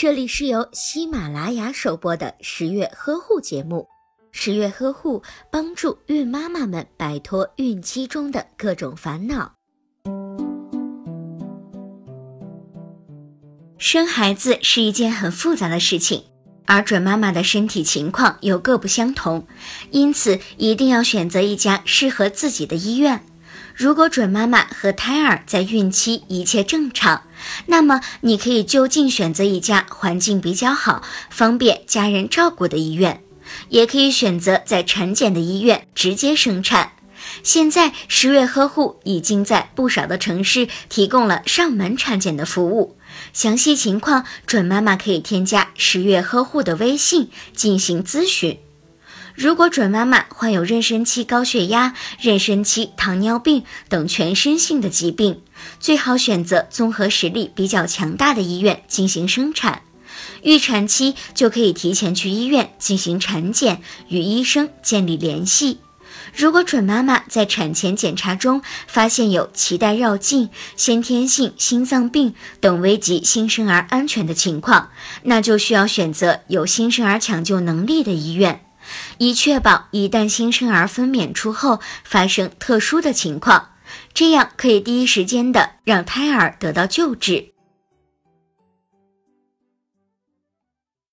这里是由喜马拉雅首播的十月呵护节目。十月呵护帮助孕妈妈们摆脱孕期中的各种烦恼。生孩子是一件很复杂的事情，而准妈妈的身体情况又各不相同，因此一定要选择一家适合自己的医院。如果准妈妈和胎儿在孕期一切正常，那么你可以就近选择一家环境比较好、方便家人照顾的医院，也可以选择在产检的医院直接生产。现在十月呵护已经在不少的城市提供了上门产检的服务，详细情况准妈妈可以添加十月呵护的微信进行咨询。如果准妈妈患有妊娠期高血压、妊娠期糖尿病等全身性的疾病，最好选择综合实力比较强大的医院进行生产。预产期就可以提前去医院进行产检，与医生建立联系。如果准妈妈在产前检查中发现有脐带绕颈、先天性心脏病等危及新生儿安全的情况，那就需要选择有新生儿抢救能力的医院。以确保一旦新生儿分娩出后发生特殊的情况，这样可以第一时间的让胎儿得到救治。